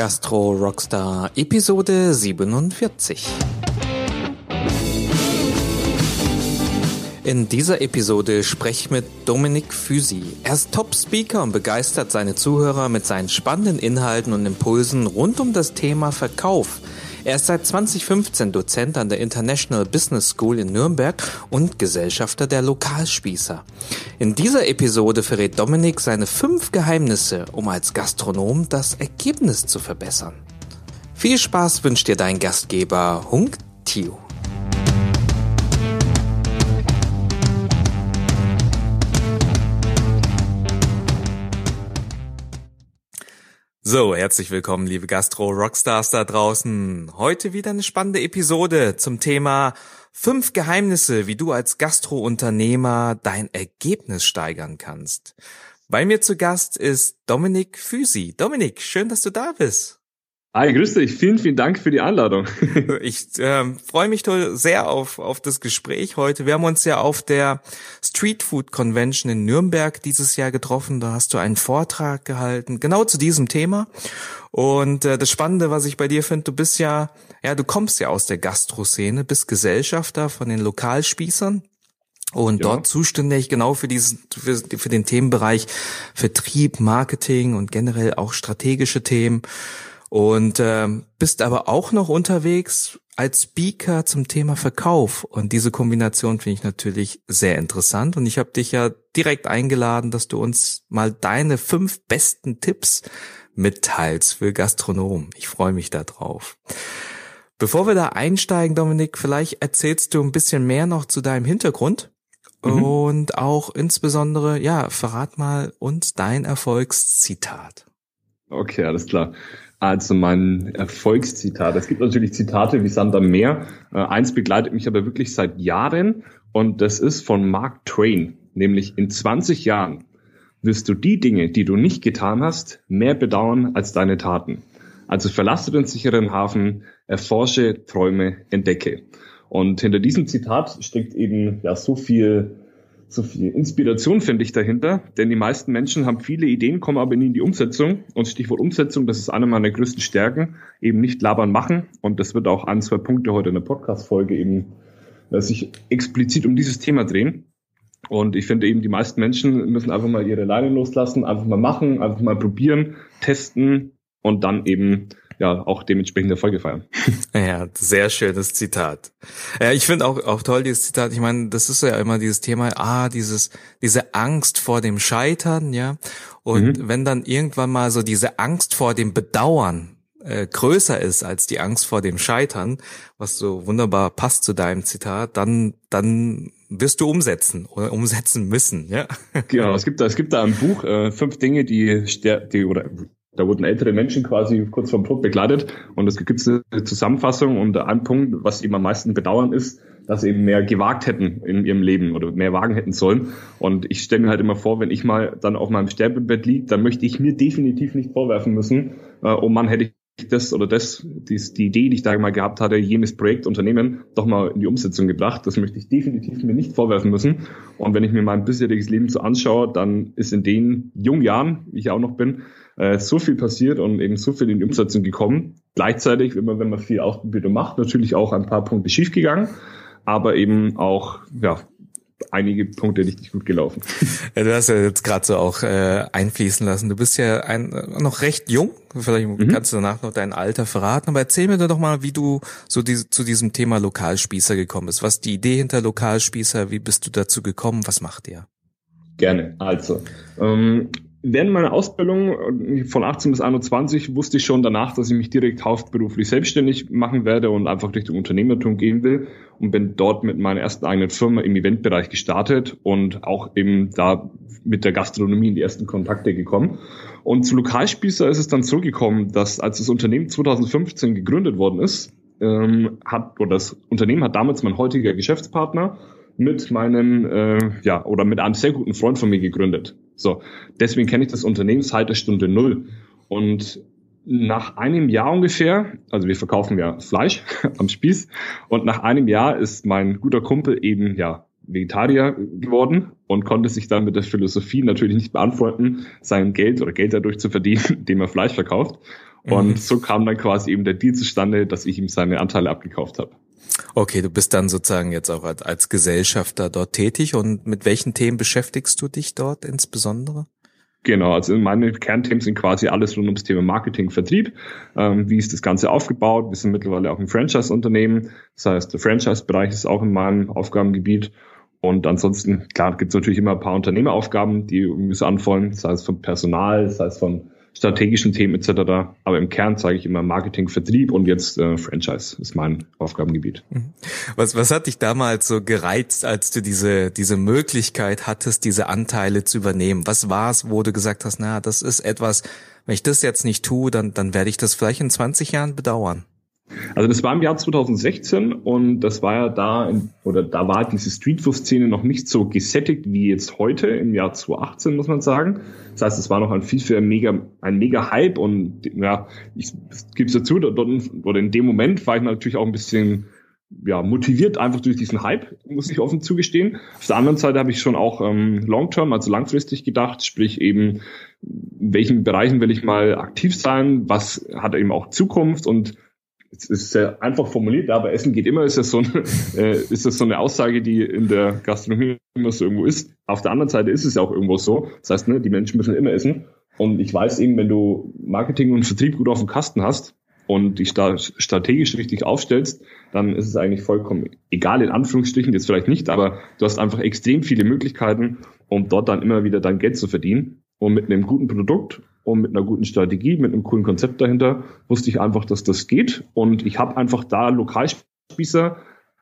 Gastro Rockstar Episode 47. In dieser Episode spreche ich mit Dominik Füsi. Er ist Top-Speaker und begeistert seine Zuhörer mit seinen spannenden Inhalten und Impulsen rund um das Thema Verkauf. Er ist seit 2015 Dozent an der International Business School in Nürnberg und Gesellschafter der Lokalspießer. In dieser Episode verrät Dominik seine fünf Geheimnisse, um als Gastronom das Ergebnis zu verbessern. Viel Spaß wünscht dir dein Gastgeber Hung Tio. So, herzlich willkommen, liebe Gastro-Rockstars da draußen. Heute wieder eine spannende Episode zum Thema fünf Geheimnisse, wie du als Gastro-Unternehmer dein Ergebnis steigern kannst. Bei mir zu Gast ist Dominik Füsi. Dominik, schön, dass du da bist. Hi, grüß dich. Vielen, vielen Dank für die Einladung. ich ähm, freue mich sehr auf, auf das Gespräch heute. Wir haben uns ja auf der Street Food Convention in Nürnberg dieses Jahr getroffen. Da hast du einen Vortrag gehalten, genau zu diesem Thema. Und äh, das Spannende, was ich bei dir finde, du bist ja, ja, du kommst ja aus der Gastro-Szene, bist Gesellschafter von den Lokalspießern. Und ja. dort zuständig genau für diesen, für, für den Themenbereich Vertrieb, Marketing und generell auch strategische Themen und ähm, bist aber auch noch unterwegs als Speaker zum Thema Verkauf. Und diese Kombination finde ich natürlich sehr interessant. Und ich habe dich ja direkt eingeladen, dass du uns mal deine fünf besten Tipps mitteilst für Gastronomen. Ich freue mich da drauf. Bevor wir da einsteigen, Dominik, vielleicht erzählst du ein bisschen mehr noch zu deinem Hintergrund. Mhm. Und auch insbesondere, ja, verrat mal uns dein Erfolgszitat. Okay, alles klar. Also mein Erfolgszitat. Es gibt natürlich Zitate wie Sand am Meer. Äh, eins begleitet mich aber wirklich seit Jahren und das ist von Mark Twain. Nämlich in 20 Jahren wirst du die Dinge, die du nicht getan hast, mehr bedauern als deine Taten. Also verlasse den sicheren Hafen, erforsche, träume, entdecke. Und hinter diesem Zitat steckt eben ja so viel so viel Inspiration finde ich dahinter, denn die meisten Menschen haben viele Ideen, kommen aber nie in die Umsetzung. Und Stichwort Umsetzung, das ist eine meiner größten Stärken, eben nicht labern machen. Und das wird auch ein, zwei Punkte heute in der Podcast-Folge eben äh, sich explizit um dieses Thema drehen. Und ich finde eben, die meisten Menschen müssen einfach mal ihre Leine loslassen, einfach mal machen, einfach mal probieren, testen und dann eben ja auch dementsprechend Erfolge feiern. Ja, sehr schönes Zitat. Ja, ich finde auch auch toll dieses Zitat. Ich meine, das ist ja immer dieses Thema, ah, dieses diese Angst vor dem Scheitern, ja. Und mhm. wenn dann irgendwann mal so diese Angst vor dem Bedauern äh, größer ist als die Angst vor dem Scheitern, was so wunderbar passt zu deinem Zitat, dann dann wirst du umsetzen oder umsetzen müssen, ja. Genau, es gibt da es gibt da ein Buch äh, fünf Dinge, die, die oder da wurden ältere Menschen quasi kurz vor dem Tod begleitet und es gibt eine Zusammenfassung und ein Punkt, was eben am meisten bedauern ist, dass sie eben mehr gewagt hätten in ihrem Leben oder mehr wagen hätten sollen. Und ich stelle mir halt immer vor, wenn ich mal dann auf meinem Sterbebett liege, dann möchte ich mir definitiv nicht vorwerfen müssen, äh, oh Mann, hätte ich das oder das, die, die Idee, die ich da mal gehabt hatte, jenes Projekt, Unternehmen, doch mal in die Umsetzung gebracht. Das möchte ich definitiv mir nicht vorwerfen müssen. Und wenn ich mir mein bisheriges Leben so anschaue, dann ist in den jungen Jahren, wie ich auch noch bin, äh, so viel passiert und eben so viel in die Umsetzung gekommen. Gleichzeitig, immer wenn man viel Ausbildung macht, natürlich auch ein paar Punkte schiefgegangen, aber eben auch ja, einige Punkte richtig gut gelaufen. Ja, du hast ja jetzt gerade so auch äh, einfließen lassen. Du bist ja ein, noch recht jung. Vielleicht mhm. kannst du danach noch dein Alter verraten. Aber erzähl mir doch mal, wie du so die, zu diesem Thema Lokalspießer gekommen bist. Was die Idee hinter Lokalspießer? Wie bist du dazu gekommen? Was macht ihr? Gerne. Also, ähm, Während meiner Ausbildung äh, von 18 bis 21 wusste ich schon danach, dass ich mich direkt hauptberuflich selbstständig machen werde und einfach Richtung Unternehmertum gehen will und bin dort mit meiner ersten eigenen Firma im Eventbereich gestartet und auch eben da mit der Gastronomie in die ersten Kontakte gekommen. Und zu Lokalspießer ist es dann so gekommen, dass als das Unternehmen 2015 gegründet worden ist, ähm, hat, oder das Unternehmen hat damals mein heutiger Geschäftspartner mit meinem, äh, ja, oder mit einem sehr guten Freund von mir gegründet. So, deswegen kenne ich das Unternehmen seit der Stunde Null. Und nach einem Jahr ungefähr, also wir verkaufen ja Fleisch am Spieß, und nach einem Jahr ist mein guter Kumpel eben ja Vegetarier geworden und konnte sich dann mit der Philosophie natürlich nicht beantworten, sein Geld oder Geld dadurch zu verdienen, indem er Fleisch verkauft. Und mhm. so kam dann quasi eben der Deal zustande, dass ich ihm seine Anteile abgekauft habe. Okay, du bist dann sozusagen jetzt auch als, als Gesellschafter dort tätig und mit welchen Themen beschäftigst du dich dort insbesondere? Genau, also meine Kernthemen sind quasi alles rund ums Thema Marketing, Vertrieb. Ähm, wie ist das Ganze aufgebaut? Wir sind mittlerweile auch ein Franchise-Unternehmen. Das heißt, der Franchise-Bereich ist auch in meinem Aufgabengebiet. Und ansonsten, klar, gibt es natürlich immer ein paar Unternehmeraufgaben, die irgendwie so anfallen, sei es von Personal, sei es von strategischen Themen etc. Aber im Kern zeige ich immer Marketing, Vertrieb und jetzt äh, Franchise ist mein Aufgabengebiet. Mhm. Was, was hat dich damals so gereizt, als du diese, diese Möglichkeit hattest, diese Anteile zu übernehmen? Was war es, wo du gesagt hast, na, das ist etwas, wenn ich das jetzt nicht tue, dann, dann werde ich das vielleicht in 20 Jahren bedauern? Also das war im Jahr 2016 und das war ja da, oder da war diese Streetfood-Szene noch nicht so gesättigt wie jetzt heute im Jahr 2018, muss man sagen. Das heißt, es war noch ein viel ein mega, ein mega Hype und ja, ich gebe es dazu, dort, oder in dem Moment war ich natürlich auch ein bisschen ja, motiviert einfach durch diesen Hype, muss ich offen zugestehen. Auf der anderen Seite habe ich schon auch ähm, long-term, also langfristig gedacht, sprich eben, in welchen Bereichen will ich mal aktiv sein, was hat eben auch Zukunft und es ist sehr einfach formuliert, aber Essen geht immer, ist das so eine, äh, ist das so eine Aussage, die in der Gastronomie immer so irgendwo ist. Auf der anderen Seite ist es ja auch irgendwo so. Das heißt, ne, die Menschen müssen immer essen. Und ich weiß eben, wenn du Marketing und Vertrieb gut auf dem Kasten hast und dich da strategisch richtig aufstellst, dann ist es eigentlich vollkommen egal, in Anführungsstrichen, jetzt vielleicht nicht, aber du hast einfach extrem viele Möglichkeiten, um dort dann immer wieder dein Geld zu verdienen. Und mit einem guten Produkt und mit einer guten Strategie, mit einem coolen Konzept dahinter, wusste ich einfach, dass das geht. Und ich habe einfach da Lokalspießer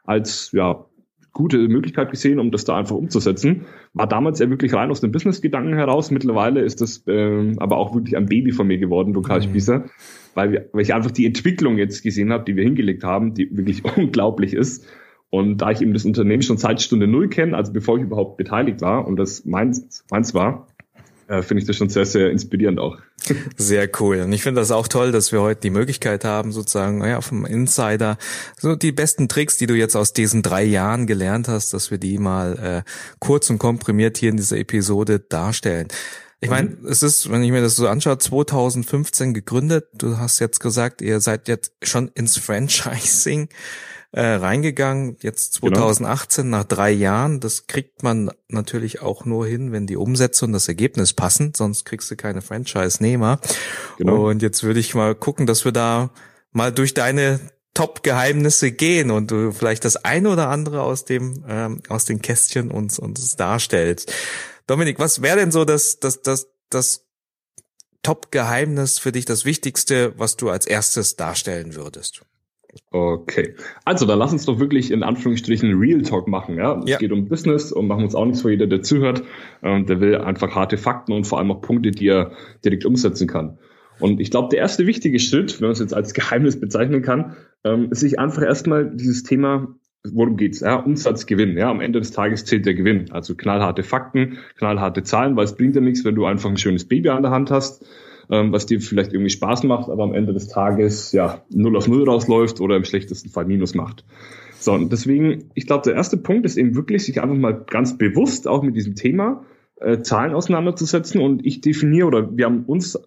als ja, gute Möglichkeit gesehen, um das da einfach umzusetzen. War damals ja wirklich rein aus dem Business-Gedanken heraus. Mittlerweile ist das äh, aber auch wirklich ein Baby von mir geworden, Lokalspießer, mhm. weil, wir, weil ich einfach die Entwicklung jetzt gesehen habe, die wir hingelegt haben, die wirklich unglaublich ist. Und da ich eben das Unternehmen schon seit Stunde Null kenne, also bevor ich überhaupt beteiligt war und das meins, meins war, äh, finde ich das schon sehr, sehr inspirierend auch. Sehr cool. Und ich finde das auch toll, dass wir heute die Möglichkeit haben, sozusagen, ja, vom Insider, so die besten Tricks, die du jetzt aus diesen drei Jahren gelernt hast, dass wir die mal äh, kurz und komprimiert hier in dieser Episode darstellen. Ich meine, mhm. es ist, wenn ich mir das so anschaue, 2015 gegründet. Du hast jetzt gesagt, ihr seid jetzt schon ins Franchising äh, reingegangen, jetzt 2018 genau. nach drei Jahren. Das kriegt man natürlich auch nur hin, wenn die Umsätze und das Ergebnis passen, sonst kriegst du keine Franchise-Nehmer. Genau. Und jetzt würde ich mal gucken, dass wir da mal durch deine Top-Geheimnisse gehen und du vielleicht das eine oder andere aus dem ähm, aus den Kästchen uns uns darstellst. Dominik, was wäre denn so das das das das Top-Geheimnis für dich, das Wichtigste, was du als erstes darstellen würdest? Okay. Also, dann lass uns doch wirklich in Anführungsstrichen Real Talk machen. Ja? Es ja. geht um Business und machen uns auch nichts vor jeder, der zuhört. Ähm, der will einfach harte Fakten und vor allem auch Punkte, die er direkt umsetzen kann. Und ich glaube, der erste wichtige Schritt, wenn man es jetzt als Geheimnis bezeichnen kann, ähm, ist sich einfach erstmal dieses Thema, worum geht's? Ja, Umsatzgewinn. Ja, am Ende des Tages zählt der Gewinn. Also knallharte Fakten, knallharte Zahlen, weil es bringt ja nichts, wenn du einfach ein schönes Baby an der Hand hast ähm, was dir vielleicht irgendwie Spaß macht, aber am Ende des Tages ja 0 auf 0 rausläuft oder im schlechtesten Fall Minus macht. So, und deswegen, ich glaube, der erste Punkt ist eben wirklich, sich einfach mal ganz bewusst auch mit diesem Thema äh, Zahlen auseinanderzusetzen und ich definiere oder wir haben uns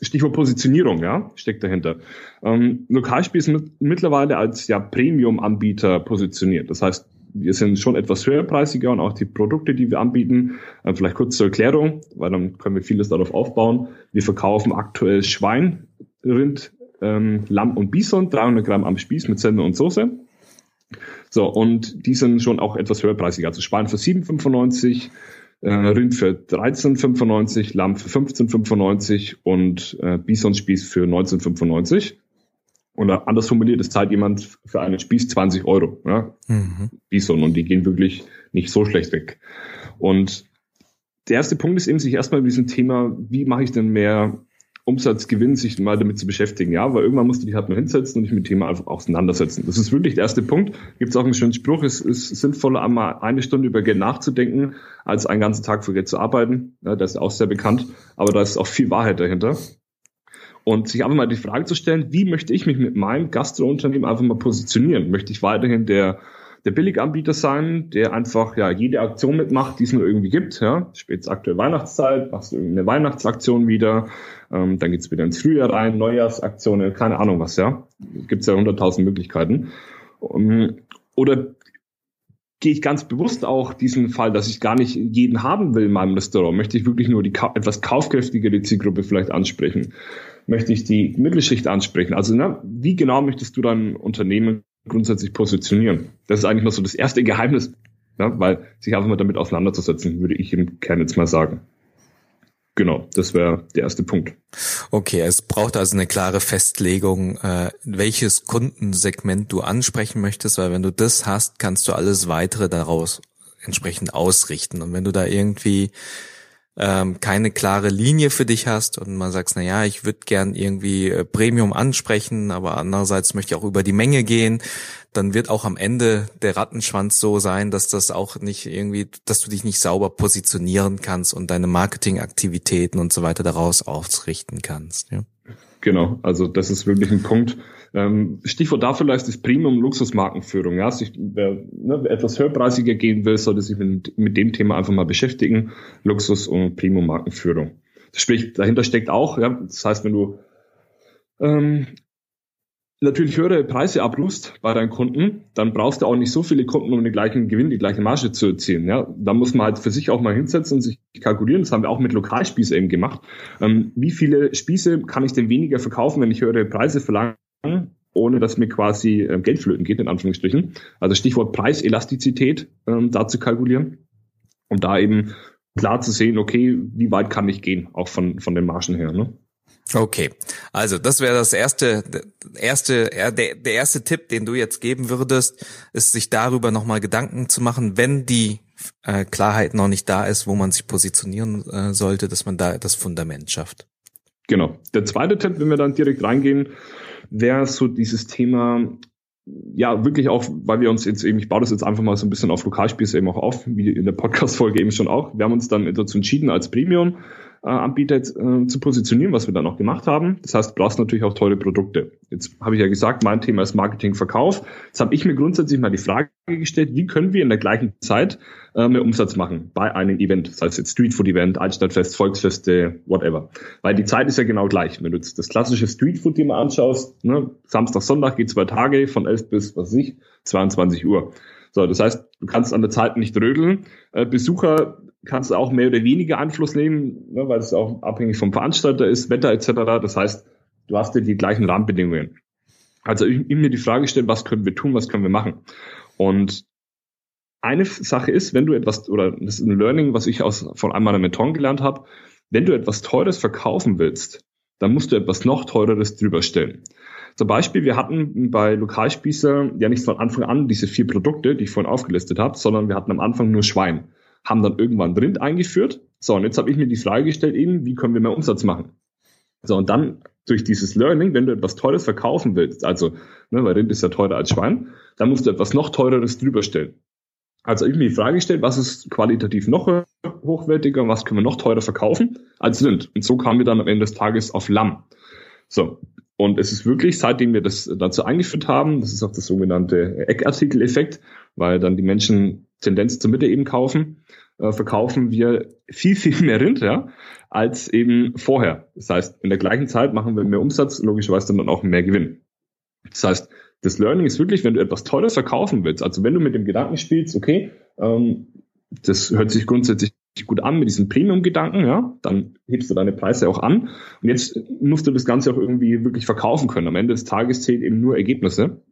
Stichwort Positionierung, ja, steckt dahinter. Ähm, Lokalspiel ist mit, mittlerweile als ja Premium-Anbieter positioniert. Das heißt, wir sind schon etwas höherpreisiger und auch die Produkte, die wir anbieten, äh, vielleicht kurz zur Erklärung, weil dann können wir vieles darauf aufbauen. Wir verkaufen aktuell Schwein, Rind, ähm, Lamm und Bison, 300 Gramm am Spieß mit Sende und Soße. So, und die sind schon auch etwas höherpreisiger. Also Schwein für 7,95, äh, Rind für 13,95, Lamm für 15,95 und äh, Bisonspieß für 19,95. Oder anders formuliert, es zahlt jemand für einen Spieß 20 Euro. Ja? Mhm. Bison und die gehen wirklich nicht so schlecht weg. Und der erste Punkt ist eben, sich erstmal mit diesem Thema, wie mache ich denn mehr Umsatzgewinn, sich mal damit zu beschäftigen. Ja, weil irgendwann musst du dich halt mal hinsetzen und dich mit dem Thema einfach auseinandersetzen. Das ist wirklich der erste Punkt. Gibt es auch einen schönen Spruch, es ist sinnvoller, einmal eine Stunde über Geld nachzudenken, als einen ganzen Tag für Geld zu arbeiten. Ja, das ist auch sehr bekannt, aber da ist auch viel Wahrheit dahinter und sich einfach mal die Frage zu stellen, wie möchte ich mich mit meinem Gastrounternehmen einfach mal positionieren? Möchte ich weiterhin der, der Billiganbieter sein, der einfach ja jede Aktion mitmacht, die es nur irgendwie gibt. Ja, spätest aktuell Weihnachtszeit, machst du irgendeine Weihnachtsaktion wieder, ähm, dann geht's wieder ins Frühjahr rein, Neujahrsaktionen, keine Ahnung was. Ja, gibt's ja hunderttausend Möglichkeiten. Um, oder gehe ich ganz bewusst auch diesen Fall, dass ich gar nicht jeden haben will in meinem Restaurant. Möchte ich wirklich nur die etwas kaufkräftigere Zielgruppe vielleicht ansprechen? Möchte ich die Mittelschicht ansprechen? Also, na, wie genau möchtest du dein Unternehmen grundsätzlich positionieren? Das ist eigentlich mal so das erste Geheimnis, ja, weil sich einfach mal damit auseinanderzusetzen, würde ich im Kern jetzt mal sagen. Genau, das wäre der erste Punkt. Okay, es braucht also eine klare Festlegung, äh, welches Kundensegment du ansprechen möchtest, weil wenn du das hast, kannst du alles weitere daraus entsprechend ausrichten. Und wenn du da irgendwie ähm, keine klare Linie für dich hast und man sagst, na ja, ich würde gern irgendwie äh, Premium ansprechen, aber andererseits möchte ich auch über die Menge gehen, dann wird auch am Ende der Rattenschwanz so sein, dass das auch nicht irgendwie, dass du dich nicht sauber positionieren kannst und deine Marketingaktivitäten und so weiter daraus ausrichten kannst. Ja. Genau, also das ist wirklich ein Punkt. Ähm, Stichwort dafür vielleicht ist Premium-Luxusmarkenführung. Ja, sich, wer, ne, etwas höherpreisiger gehen will, sollte sich mit, mit dem Thema einfach mal beschäftigen. Luxus- und Premium-Markenführung. Sprich, dahinter steckt auch, ja, das heißt, wenn du ähm, natürlich höhere Preise abrufst bei deinen Kunden, dann brauchst du auch nicht so viele Kunden, um den gleichen Gewinn, die gleiche Marge zu erzielen. Ja, da muss man halt für sich auch mal hinsetzen und sich kalkulieren. Das haben wir auch mit Lokalspieße eben gemacht. Ähm, wie viele Spieße kann ich denn weniger verkaufen, wenn ich höhere Preise verlange? Ohne dass mir quasi ähm, Geld flöten geht, in Anführungsstrichen. Also Stichwort Preiselastizität ähm, da zu kalkulieren, um da eben klar zu sehen, okay, wie weit kann ich gehen, auch von, von den Margen her. Ne? Okay, also das wäre das erste, erste, der, der erste Tipp, den du jetzt geben würdest, ist sich darüber nochmal Gedanken zu machen, wenn die äh, Klarheit noch nicht da ist, wo man sich positionieren äh, sollte, dass man da das Fundament schafft. Genau. Der zweite Tipp, wenn wir dann direkt reingehen, wäre so dieses Thema, ja, wirklich auch, weil wir uns jetzt eben, ich baue das jetzt einfach mal so ein bisschen auf Lokalspieße eben auch auf, wie in der Podcast-Folge eben schon auch. Wir haben uns dann dazu entschieden, als Premium äh, Anbieter äh, zu positionieren, was wir dann auch gemacht haben. Das heißt, du brauchst natürlich auch teure Produkte. Jetzt habe ich ja gesagt, mein Thema ist Marketing, Verkauf. Jetzt habe ich mir grundsätzlich mal die Frage gestellt, wie können wir in der gleichen Zeit äh, mehr Umsatz machen bei einem Event, das heißt jetzt Streetfood-Event, Altstadtfest, Volksfeste, whatever. Weil die Zeit ist ja genau gleich. Wenn du jetzt das klassische Streetfood dir mal anschaust, ne, Samstag, Sonntag geht zwei Tage von 11 bis, was weiß ich, 22 Uhr. So, das heißt, du kannst an der Zeit nicht rödeln. Äh, Besucher kannst du auch mehr oder weniger Einfluss nehmen, ne, weil es auch abhängig vom Veranstalter ist, Wetter etc. Das heißt, du hast ja die gleichen Rahmenbedingungen. Also ich, mir die Frage stellen, was können wir tun, was können wir machen? Und eine Sache ist, wenn du etwas, oder das ist ein Learning, was ich aus, von einem meiner Mentoren gelernt habe, wenn du etwas Teures verkaufen willst, dann musst du etwas noch Teureres drüber stellen. Zum Beispiel, wir hatten bei Lokalspießer ja nicht von Anfang an diese vier Produkte, die ich vorhin aufgelistet habe, sondern wir hatten am Anfang nur Schwein haben dann irgendwann Rind eingeführt. So, und jetzt habe ich mir die Frage gestellt, eben, wie können wir mehr Umsatz machen? So, und dann durch dieses Learning, wenn du etwas Teures verkaufen willst, also, ne, weil Rind ist ja teurer als Schwein, dann musst du etwas noch Teureres drüber stellen. Also ich mir die Frage gestellt, was ist qualitativ noch hochwertiger was können wir noch teurer verkaufen als Rind? Und so kamen wir dann am Ende des Tages auf Lamm. So. Und es ist wirklich, seitdem wir das dazu eingeführt haben, das ist auch das sogenannte Eckartikel-Effekt, weil dann die Menschen Tendenz zur Mitte eben kaufen, äh, verkaufen wir viel, viel mehr Rind, ja, als eben vorher. Das heißt, in der gleichen Zeit machen wir mehr Umsatz, logischerweise dann auch mehr Gewinn. Das heißt, das Learning ist wirklich, wenn du etwas Tolles verkaufen willst, also wenn du mit dem Gedanken spielst, okay, ähm, das hört sich grundsätzlich gut an mit diesem Premium-Gedanken, ja, dann hebst du deine Preise auch an. Und jetzt musst du das Ganze auch irgendwie wirklich verkaufen können. Am Ende des Tages zählt eben nur Ergebnisse.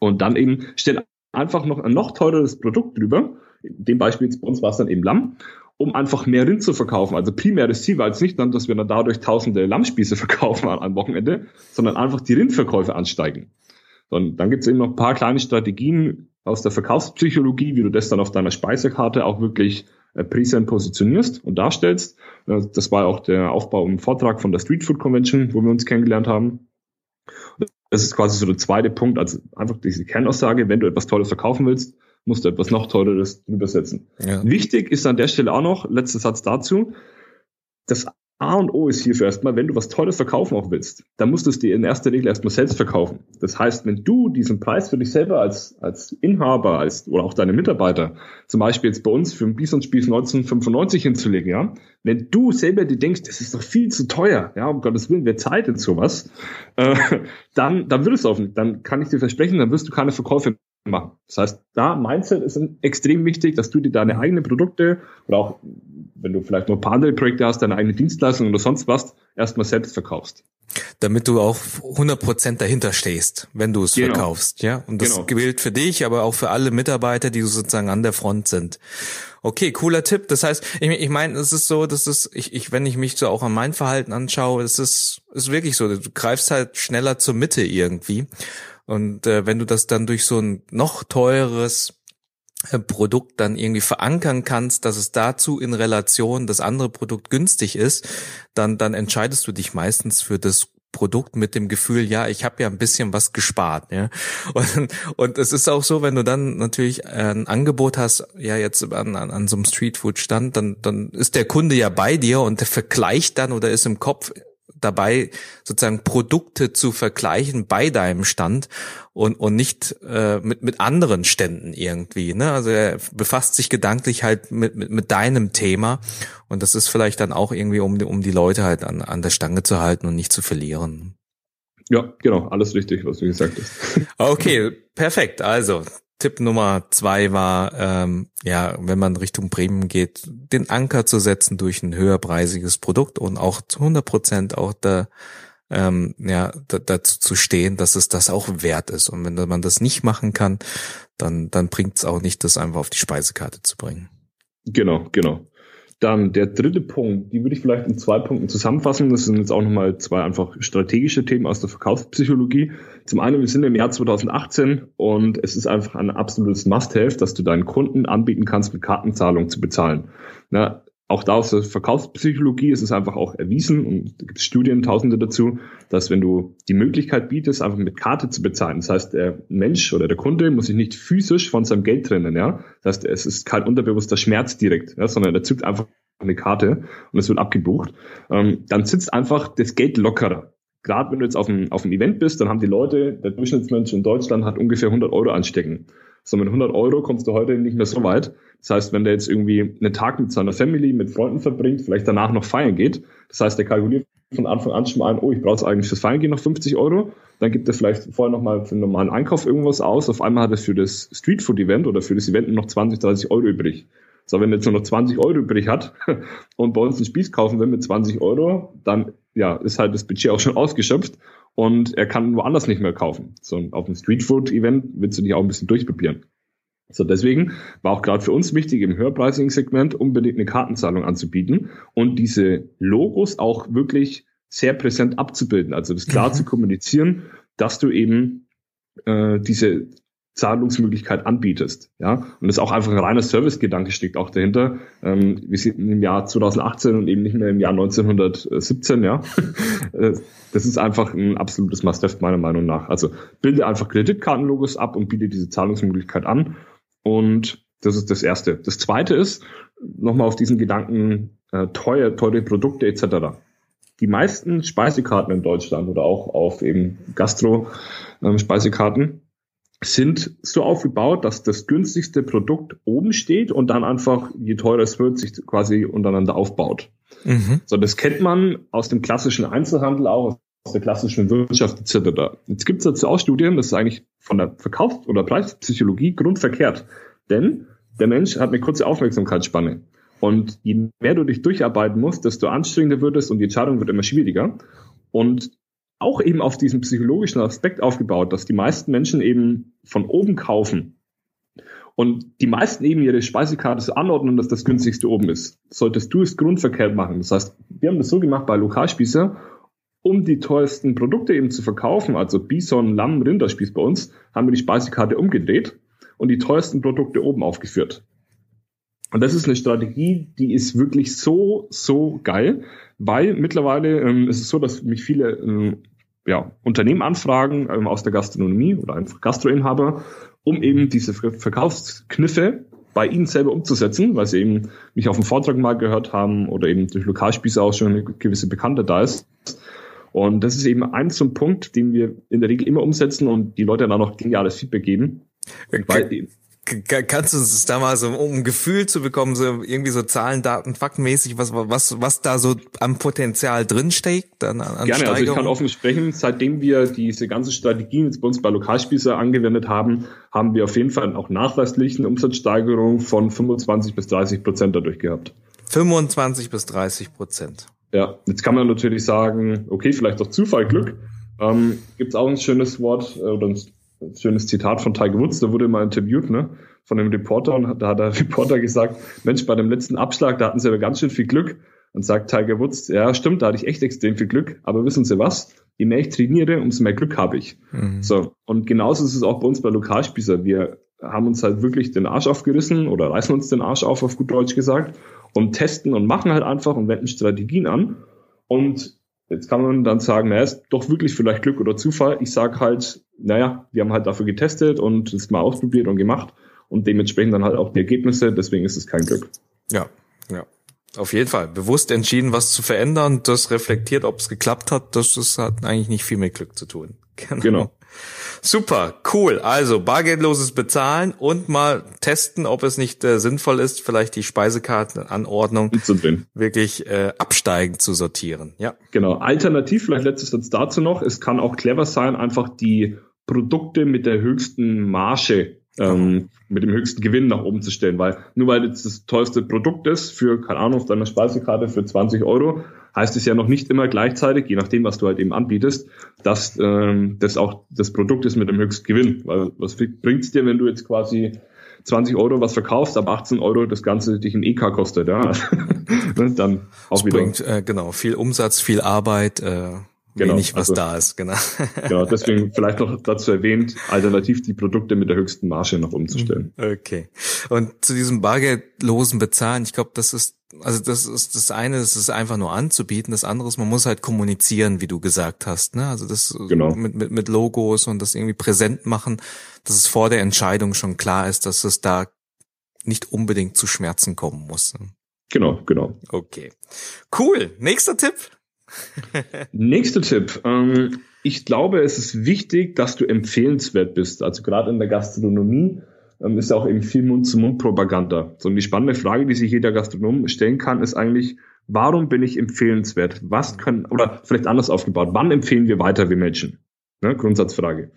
Und dann eben stell einfach noch ein noch teureres Produkt drüber. In dem Beispiel jetzt bei uns war es dann eben Lamm, um einfach mehr Rind zu verkaufen. Also primäres Ziel war jetzt nicht dann, dass wir dann dadurch tausende Lammspieße verkaufen am Wochenende, sondern einfach die Rindverkäufe ansteigen. Und dann gibt es eben noch ein paar kleine Strategien aus der Verkaufspsychologie, wie du das dann auf deiner Speisekarte auch wirklich äh, präsent positionierst und darstellst. Äh, das war auch der Aufbau im Vortrag von der Street Food Convention, wo wir uns kennengelernt haben. Das ist quasi so der zweite Punkt, also einfach diese Kernaussage, wenn du etwas Tolles verkaufen willst, musst du etwas noch Tolleres drüber setzen. Ja. Wichtig ist an der Stelle auch noch, letzter Satz dazu, das A und O ist hierfür erstmal, wenn du was Tolles verkaufen auch willst, dann musst du es dir in erster Regel erstmal selbst verkaufen. Das heißt, wenn du diesen Preis für dich selber als, als Inhaber als, oder auch deine Mitarbeiter, zum Beispiel jetzt bei uns für ein Bisonspiel 1995 hinzulegen, ja, wenn du selber dir denkst, das ist doch viel zu teuer, ja, um Gottes Willen, wer zahlt denn sowas, äh, dann, dann würdest du auf, dann kann ich dir versprechen, dann wirst du keine Verkäufe machen. Das heißt, da Mindset ist extrem wichtig, dass du dir deine eigenen Produkte oder auch, wenn du vielleicht noch ein paar andere Projekte hast, deine eigene Dienstleistung oder sonst was, erstmal selbst verkaufst. Damit du auch 100% dahinter stehst, wenn du es genau. verkaufst, ja? Und das genau. gilt für dich, aber auch für alle Mitarbeiter, die sozusagen an der Front sind. Okay, cooler Tipp. Das heißt, ich, ich meine, es ist so, dass es, ich, ich, wenn ich mich so auch an mein Verhalten anschaue, es ist, ist wirklich so, du greifst halt schneller zur Mitte irgendwie. Und äh, wenn du das dann durch so ein noch teures äh, Produkt dann irgendwie verankern kannst, dass es dazu in Relation das andere Produkt günstig ist, dann dann entscheidest du dich meistens für das Produkt mit dem Gefühl, ja, ich habe ja ein bisschen was gespart, ja. Und, und es ist auch so, wenn du dann natürlich ein Angebot hast, ja, jetzt an, an, an so einem Streetfood-Stand, dann, dann ist der Kunde ja bei dir und der vergleicht dann oder ist im Kopf dabei, sozusagen Produkte zu vergleichen bei deinem Stand und, und nicht äh, mit, mit anderen Ständen irgendwie. Ne? Also er befasst sich gedanklich halt mit, mit, mit deinem Thema und das ist vielleicht dann auch irgendwie, um, um die Leute halt an, an der Stange zu halten und nicht zu verlieren. Ja, genau, alles richtig, was du gesagt hast. Okay, perfekt. Also Tipp Nummer zwei war, ähm, ja, wenn man Richtung Premium geht, den Anker zu setzen durch ein höherpreisiges Produkt und auch zu 100 Prozent auch da, ähm, ja, da, dazu zu stehen, dass es das auch wert ist. Und wenn man das nicht machen kann, dann, dann bringt es auch nicht, das einfach auf die Speisekarte zu bringen. Genau, genau. Dann der dritte Punkt, die würde ich vielleicht in zwei Punkten zusammenfassen. Das sind jetzt auch nochmal zwei einfach strategische Themen aus der Verkaufspsychologie. Zum einen, wir sind im Jahr 2018 und es ist einfach ein absolutes Must-Have, dass du deinen Kunden anbieten kannst, mit Kartenzahlung zu bezahlen. Na, auch da aus der Verkaufspsychologie ist es einfach auch erwiesen und da gibt Studien, Tausende dazu, dass wenn du die Möglichkeit bietest, einfach mit Karte zu bezahlen, das heißt, der Mensch oder der Kunde muss sich nicht physisch von seinem Geld trennen, ja. Das heißt, es ist kein unterbewusster Schmerz direkt, ja, sondern er zückt einfach eine Karte und es wird abgebucht. Ähm, dann sitzt einfach das Geld lockerer. Gerade wenn du jetzt auf einem, auf Event bist, dann haben die Leute, der Durchschnittsmensch in Deutschland hat ungefähr 100 Euro anstecken. So mit 100 Euro kommst du heute nicht mehr so weit. Das heißt, wenn der jetzt irgendwie einen Tag mit seiner Family, mit Freunden verbringt, vielleicht danach noch feiern geht, das heißt, der kalkuliert von Anfang an schon mal ein, oh, ich brauche eigentlich fürs Feiern gehen noch 50 Euro, dann gibt er vielleicht vorher noch mal für einen normalen Einkauf irgendwas aus, auf einmal hat er für das Streetfood-Event oder für das Event noch 20, 30 Euro übrig. So, wenn er jetzt nur noch 20 Euro übrig hat und bei uns einen Spieß kaufen will mit 20 Euro, dann ja, ist halt das Budget auch schon ausgeschöpft und er kann woanders nicht mehr kaufen. So auf einem Streetfood-Event willst du dich auch ein bisschen durchprobieren. So, deswegen war auch gerade für uns wichtig, im höherpreisigen Segment unbedingt eine Kartenzahlung anzubieten und diese Logos auch wirklich sehr präsent abzubilden. Also das klar mhm. zu kommunizieren, dass du eben äh, diese Zahlungsmöglichkeit anbietest. Ja, und das ist auch einfach ein reiner Servicegedanke steckt auch dahinter. Ähm, wir sind im Jahr 2018 und eben nicht mehr im Jahr 1917. Ja, äh, das ist einfach ein absolutes Must-have meiner Meinung nach. Also bilde einfach Kreditkartenlogos ab und biete diese Zahlungsmöglichkeit an. Und das ist das Erste. Das Zweite ist nochmal auf diesen Gedanken äh, teuer, teure Produkte etc. Die meisten Speisekarten in Deutschland oder auch auf eben Gastro-Speisekarten ähm, sind so aufgebaut, dass das günstigste Produkt oben steht und dann einfach, je teurer es wird, sich quasi untereinander aufbaut. Mhm. So, das kennt man aus dem klassischen Einzelhandel auch, aus der klassischen Wirtschaft etc. Jetzt gibt es dazu auch Studien, das ist eigentlich von der Verkaufs- oder Preispsychologie grundverkehrt. Denn der Mensch hat eine kurze Aufmerksamkeitsspanne. Und je mehr du dich durcharbeiten musst, desto anstrengender wird es und die Entscheidung wird immer schwieriger. Und auch eben auf diesem psychologischen Aspekt aufgebaut, dass die meisten Menschen eben von oben kaufen und die meisten eben ihre Speisekarte so anordnen, dass das günstigste oben ist. Solltest du es grundverkehrt machen. Das heißt, wir haben das so gemacht bei Lokalspießer, um die teuersten Produkte eben zu verkaufen, also Bison, Lamm, Rinderspieß bei uns, haben wir die Speisekarte umgedreht und die teuersten Produkte oben aufgeführt. Und das ist eine Strategie, die ist wirklich so, so geil, weil mittlerweile ähm, ist es so, dass mich viele ähm, ja, Unternehmen anfragen ähm, aus der Gastronomie oder einfach Gastroinhaber, um eben diese Verkaufskniffe bei ihnen selber umzusetzen, weil sie eben mich auf dem Vortrag mal gehört haben oder eben durch Lokalspieße auch schon eine gewisse Bekannte da ist. Und das ist eben ein so ein Punkt, den wir in der Regel immer umsetzen und die Leute dann auch geniales Feedback geben. Weil, Kannst du uns da mal so, um ein Gefühl zu bekommen, so irgendwie so Zahlen, Daten, Faktenmäßig, was, was, was da so am Potenzial drinsteckt? An, an Gerne, also ich kann offen sprechen, seitdem wir diese ganze Strategien jetzt bei uns bei Lokalspießer angewendet haben, haben wir auf jeden Fall auch nachweislich eine Umsatzsteigerung von 25 bis 30 Prozent dadurch gehabt. 25 bis 30 Prozent. Ja, jetzt kann man natürlich sagen, okay, vielleicht doch Zufall, Glück. Ähm, Gibt es auch ein schönes Wort äh, oder ein schönes Zitat von Tiger Woods, da wurde mal interviewt, ne, von einem Reporter und da hat der Reporter gesagt, Mensch, bei dem letzten Abschlag, da hatten sie aber ganz schön viel Glück. Und sagt Tiger Woods, ja, stimmt, da hatte ich echt extrem viel Glück, aber wissen Sie was? Je mehr ich trainiere, umso mehr Glück habe ich. Mhm. So. Und genauso ist es auch bei uns bei Lokalspießer. Wir haben uns halt wirklich den Arsch aufgerissen oder reißen uns den Arsch auf, auf gut Deutsch gesagt, und testen und machen halt einfach und wenden Strategien an. Und Jetzt kann man dann sagen, naja, ist doch wirklich vielleicht Glück oder Zufall. Ich sage halt, naja, wir haben halt dafür getestet und es mal ausprobiert und gemacht und dementsprechend dann halt auch die Ergebnisse, deswegen ist es kein Glück. Ja, ja. Auf jeden Fall. Bewusst entschieden, was zu verändern, das reflektiert, ob es geklappt hat, das, das hat eigentlich nicht viel mit Glück zu tun. Genau. genau. Super, cool. Also bargeldloses Bezahlen und mal testen, ob es nicht äh, sinnvoll ist, vielleicht die Speisekartenanordnung wirklich äh, absteigend zu sortieren. Ja. Genau. Alternativ, vielleicht letztes Satz dazu noch, es kann auch clever sein, einfach die Produkte mit der höchsten Marge ähm, mit dem höchsten Gewinn nach oben zu stellen, weil nur weil jetzt das teuerste Produkt ist für, keine Ahnung, auf deiner Speisekarte für 20 Euro, heißt es ja noch nicht immer gleichzeitig, je nachdem, was du halt eben anbietest, dass ähm, das auch das Produkt ist mit dem höchsten Gewinn. Weil was bringt's dir, wenn du jetzt quasi 20 Euro was verkaufst, ab 18 Euro das Ganze dich ein EK kostet, ja. Dann auch das wieder. Bringt, äh, genau, viel Umsatz, viel Arbeit, äh, genau, wenig, was also, da ist, genau. genau, deswegen vielleicht noch dazu erwähnt, alternativ die Produkte mit der höchsten Marge noch umzustellen. Okay. Und zu diesem bargeldlosen Bezahlen, ich glaube, das ist also das ist das eine, das ist einfach nur anzubieten. Das andere ist, man muss halt kommunizieren, wie du gesagt hast. Ne? Also das genau. mit, mit, mit Logos und das irgendwie präsent machen, dass es vor der Entscheidung schon klar ist, dass es da nicht unbedingt zu Schmerzen kommen muss. Ne? Genau, genau. Okay. Cool. Nächster Tipp. Nächster Tipp. Ähm, ich glaube, es ist wichtig, dass du empfehlenswert bist. Also gerade in der Gastronomie ähm, ist auch eben viel Mund-zu-Mund-Propaganda. So, und die spannende Frage, die sich jeder Gastronom stellen kann, ist eigentlich, warum bin ich empfehlenswert? Was können, oder vielleicht anders aufgebaut, wann empfehlen wir weiter wie Menschen? Ne, Grundsatzfrage.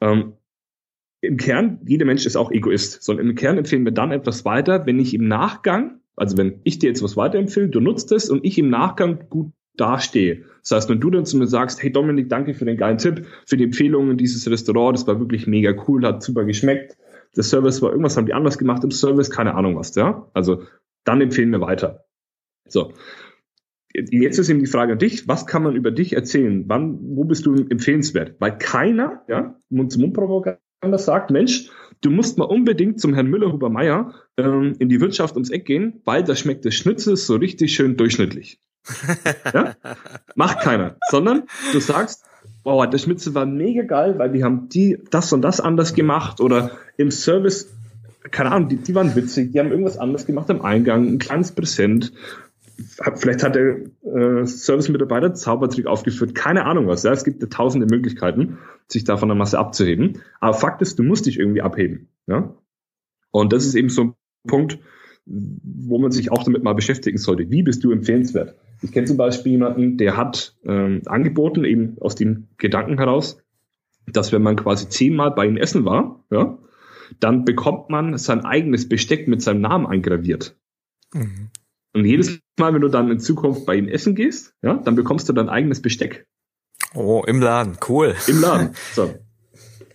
Ähm, Im Kern, jeder Mensch ist auch Egoist, sondern im Kern empfehlen wir dann etwas weiter, wenn ich im Nachgang, also wenn ich dir jetzt was weiterempfehle, du nutzt es und ich im Nachgang gut dastehe. Das heißt, wenn du dann zu mir sagst, hey Dominik, danke für den geilen Tipp, für die Empfehlungen dieses Restaurant, das war wirklich mega cool, hat super geschmeckt, der Service war irgendwas, haben die anders gemacht im Service, keine Ahnung was, ja. Also dann empfehlen wir weiter. So. Jetzt ist eben die Frage an dich, was kann man über dich erzählen? Wann, wo bist du empfehlenswert? Weil keiner, ja, Mund-zu-Mund-Propaganda sagt, Mensch, du musst mal unbedingt zum Herrn Müller-Huber-Meyer ähm, in die Wirtschaft ums Eck gehen, weil da schmeckt der Schnitzel so richtig schön durchschnittlich. Ja? Macht keiner. Sondern du sagst, wow, der Schmitze war mega geil, weil die haben die das und das anders gemacht oder im Service, keine Ahnung, die, die waren witzig, die haben irgendwas anders gemacht am Eingang, ein kleines Präsent. Vielleicht hat der äh, Service-Mitarbeiter Zaubertrick aufgeführt, keine Ahnung was. Ja, es gibt ja tausende Möglichkeiten, sich da von der Masse abzuheben. Aber Fakt ist, du musst dich irgendwie abheben. Ja? Und das ist eben so ein Punkt, wo man sich auch damit mal beschäftigen sollte. Wie bist du empfehlenswert? Ich kenne zum Beispiel jemanden, der hat ähm, angeboten, eben aus dem Gedanken heraus, dass wenn man quasi zehnmal bei ihm essen war, ja, dann bekommt man sein eigenes Besteck mit seinem Namen eingraviert. Mhm. Und jedes Mal, wenn du dann in Zukunft bei ihm essen gehst, ja, dann bekommst du dein eigenes Besteck. Oh, im Laden, cool. Im Laden. So.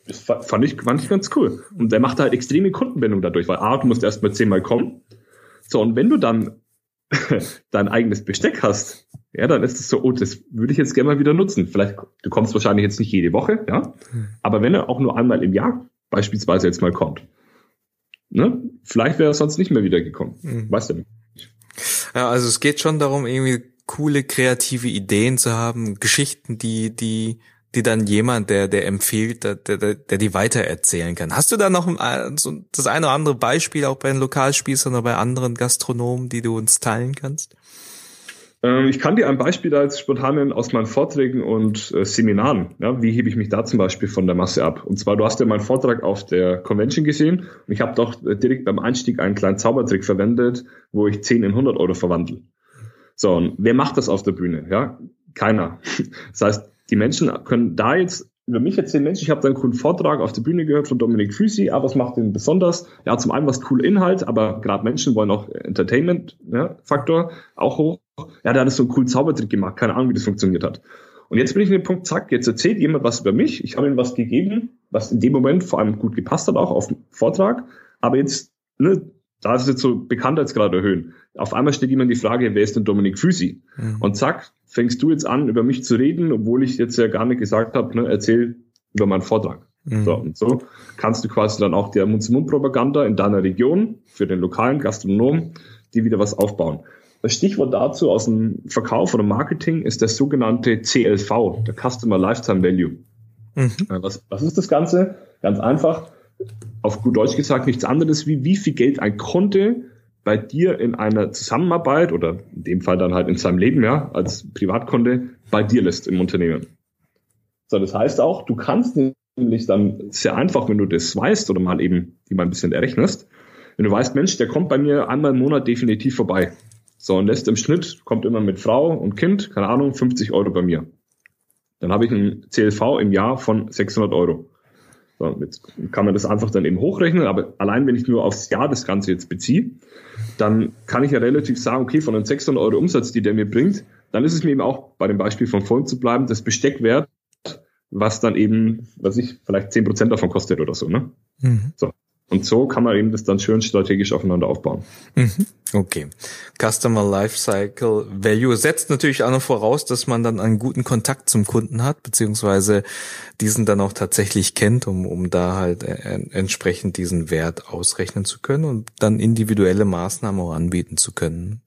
Das fand ich, fand ich ganz cool. Und der macht halt extreme Kundenbindung dadurch, weil A, du musst erst mal zehnmal kommen. So, und wenn du dann dein eigenes Besteck hast, ja, dann ist es so, oh, das würde ich jetzt gerne mal wieder nutzen. Vielleicht, du kommst wahrscheinlich jetzt nicht jede Woche, ja, aber wenn er auch nur einmal im Jahr beispielsweise jetzt mal kommt, ne, vielleicht wäre er sonst nicht mehr wiedergekommen. Mhm. Weißt du nicht. Ja, also es geht schon darum, irgendwie coole kreative Ideen zu haben, Geschichten, die, die die dann jemand, der, der empfiehlt, der, der, der die weitererzählen kann. Hast du da noch ein, so das eine oder andere Beispiel auch bei den Lokalspießern oder bei anderen Gastronomen, die du uns teilen kannst? Ähm, ich kann dir ein Beispiel da jetzt spontan nennen aus meinen Vorträgen und äh, Seminaren. Ja, wie hebe ich mich da zum Beispiel von der Masse ab? Und zwar, du hast ja meinen Vortrag auf der Convention gesehen und ich habe doch äh, direkt beim Einstieg einen kleinen Zaubertrick verwendet, wo ich 10 in 100 Euro verwandle. So, und wer macht das auf der Bühne? Ja, keiner. Das heißt, die Menschen können da jetzt über mich erzählen, Mensch, ich habe da einen coolen Vortrag auf der Bühne gehört von Dominik Füsi, aber was macht den besonders? Ja, zum einen was cool Inhalt, aber gerade Menschen wollen auch Entertainment-Faktor ja, auch hoch. Ja, der hat so einen coolen Zaubertrick gemacht, keine Ahnung, wie das funktioniert hat. Und jetzt bin ich in dem Punkt, zack, jetzt erzählt jemand was über mich, ich habe ihm was gegeben, was in dem Moment vor allem gut gepasst hat, auch auf den Vortrag, aber jetzt, ne, da ist es jetzt so Bekanntheitsgrad erhöhen. Auf einmal steht jemand die Frage, wer ist denn Dominik Füsi? Mhm. Und zack, fängst du jetzt an, über mich zu reden, obwohl ich jetzt ja gar nicht gesagt habe, ne, erzähl über meinen Vortrag. Mhm. So, und so kannst du quasi dann auch der Mund-zu-Mund-Propaganda in deiner Region für den lokalen Gastronom, die wieder was aufbauen. Das Stichwort dazu aus dem Verkauf oder Marketing ist der sogenannte CLV, der Customer Lifetime Value. Mhm. Was, was ist das Ganze? Ganz einfach, auf gut Deutsch gesagt, nichts anderes wie, wie viel Geld ein Kunde bei dir in einer Zusammenarbeit oder in dem Fall dann halt in seinem Leben, ja, als Privatkunde bei dir lässt im Unternehmen. So, das heißt auch, du kannst nämlich dann sehr einfach, wenn du das weißt oder mal eben die mal ein bisschen errechnest, wenn du weißt, Mensch, der kommt bei mir einmal im Monat definitiv vorbei. So, und lässt im Schnitt, kommt immer mit Frau und Kind, keine Ahnung, 50 Euro bei mir. Dann habe ich ein CLV im Jahr von 600 Euro. So, jetzt kann man das einfach dann eben hochrechnen, aber allein wenn ich nur aufs Jahr das Ganze jetzt beziehe, dann kann ich ja relativ sagen, okay, von den 600 Euro Umsatz, die der mir bringt, dann ist es mir eben auch bei dem Beispiel von vorhin zu bleiben, das Besteck wert, was dann eben, was ich, vielleicht 10% davon kostet oder so, ne? Mhm. So. Und so kann man eben das dann schön strategisch aufeinander aufbauen. Mhm. Okay. Customer Lifecycle Value setzt natürlich auch noch voraus, dass man dann einen guten Kontakt zum Kunden hat, beziehungsweise diesen dann auch tatsächlich kennt, um, um da halt äh, entsprechend diesen Wert ausrechnen zu können und dann individuelle Maßnahmen auch anbieten zu können.